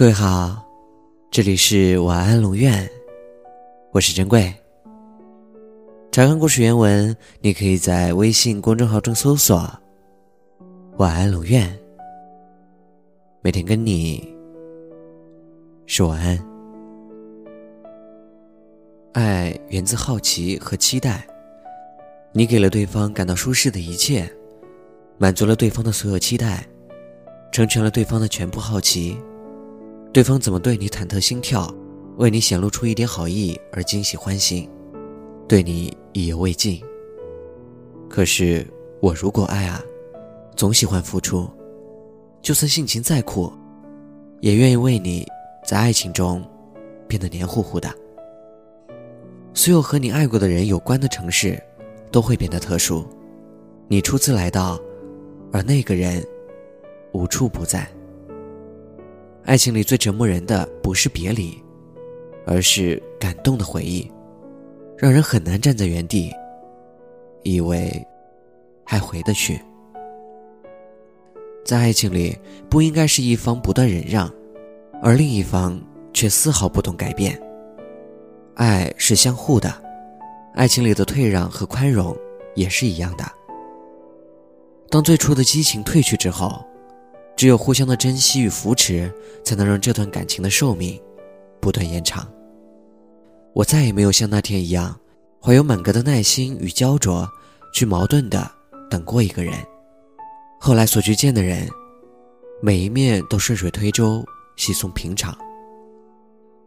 各位好，这里是晚安龙院，我是珍贵。查看故事原文，你可以在微信公众号中搜索“晚安龙院”，每天跟你说晚安。爱源自好奇和期待，你给了对方感到舒适的一切，满足了对方的所有期待，成全了对方的全部好奇。对方怎么对你忐忑心跳，为你显露出一点好意而惊喜欢心，对你意犹未尽。可是我如果爱啊，总喜欢付出，就算性情再苦，也愿意为你在爱情中变得黏糊糊的。所有和你爱过的人有关的城市，都会变得特殊。你初次来到，而那个人无处不在。爱情里最折磨人的不是别离，而是感动的回忆，让人很难站在原地，以为还回得去。在爱情里，不应该是一方不断忍让，而另一方却丝毫不懂改变。爱是相互的，爱情里的退让和宽容也是一样的。当最初的激情褪去之后。只有互相的珍惜与扶持，才能让这段感情的寿命不断延长。我再也没有像那天一样，怀有满格的耐心与焦灼，去矛盾的等过一个人。后来所去见的人，每一面都顺水推舟，稀松平常。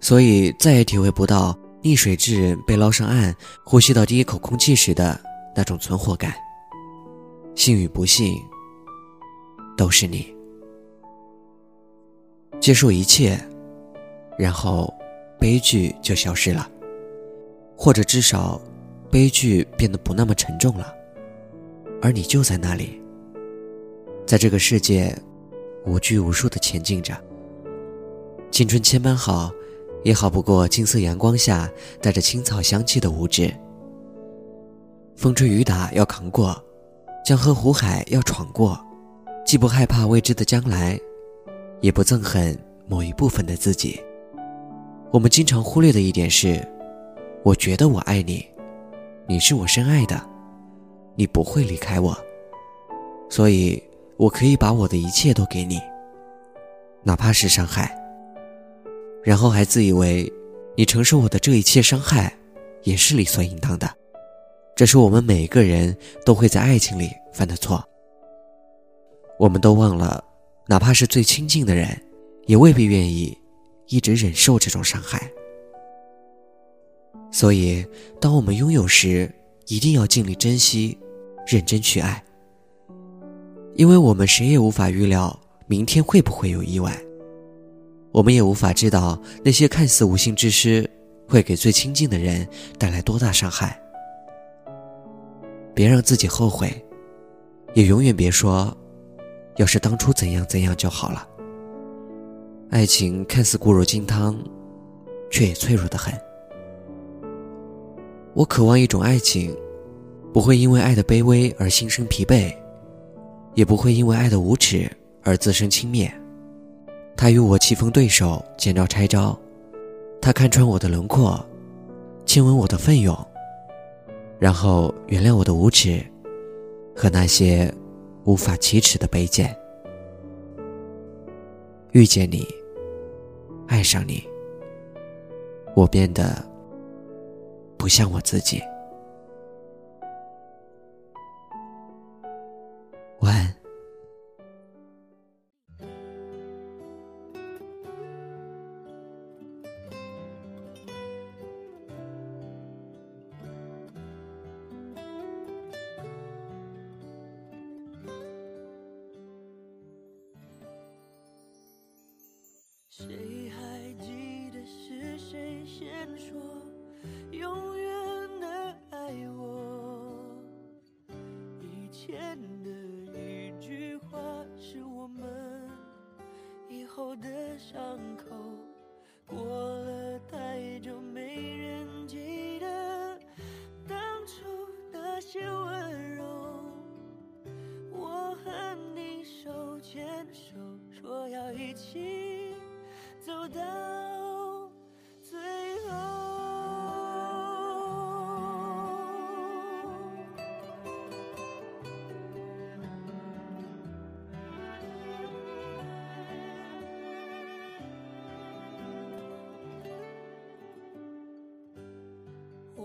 所以再也体会不到溺水之人被捞上岸，呼吸到第一口空气时的那种存活感。幸与不幸，都是你。接受一切，然后悲剧就消失了，或者至少，悲剧变得不那么沉重了。而你就在那里，在这个世界无拘无束的前进着。青春千般好，也好不过金色阳光下带着青草香气的无知。风吹雨打要扛过，江河湖海要闯过，既不害怕未知的将来。也不憎恨某一部分的自己。我们经常忽略的一点是，我觉得我爱你，你是我深爱的，你不会离开我，所以我可以把我的一切都给你，哪怕是伤害。然后还自以为，你承受我的这一切伤害，也是理所应当的。这是我们每一个人都会在爱情里犯的错。我们都忘了。哪怕是最亲近的人，也未必愿意一直忍受这种伤害。所以，当我们拥有时，一定要尽力珍惜，认真去爱。因为我们谁也无法预料明天会不会有意外，我们也无法知道那些看似无心之失，会给最亲近的人带来多大伤害。别让自己后悔，也永远别说。要是当初怎样怎样就好了。爱情看似固若金汤，却也脆弱的很。我渴望一种爱情，不会因为爱的卑微而心生疲惫，也不会因为爱的无耻而自生轻蔑。他与我棋逢对手，见招拆招；他看穿我的轮廓，亲吻我的奋勇，然后原谅我的无耻和那些。无法启齿的卑贱，遇见你，爱上你，我变得不像我自己。谁还记得是谁先说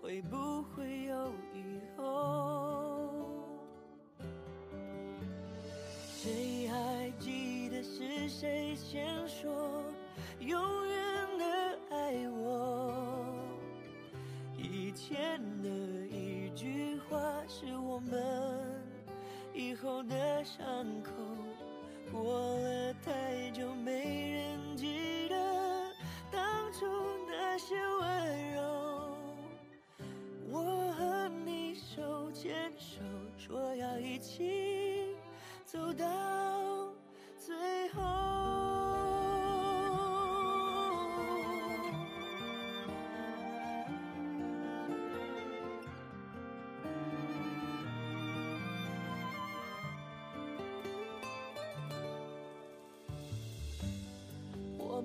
会不会有以后。谁还记得是谁先说永远的爱我？以前的一句话是我们以后的伤口，过了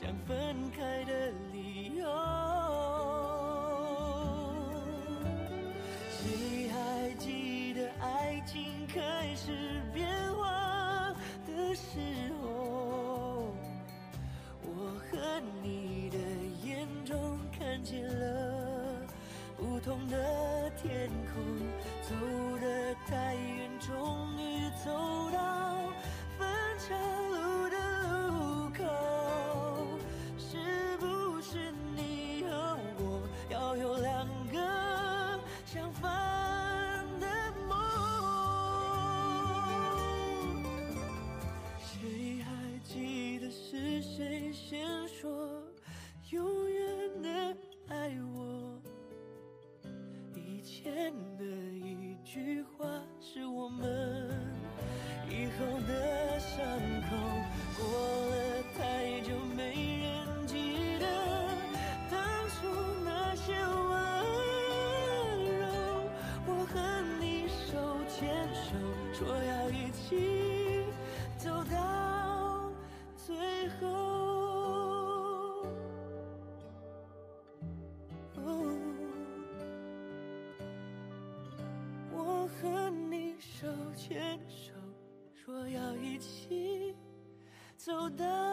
想分开的理由。so that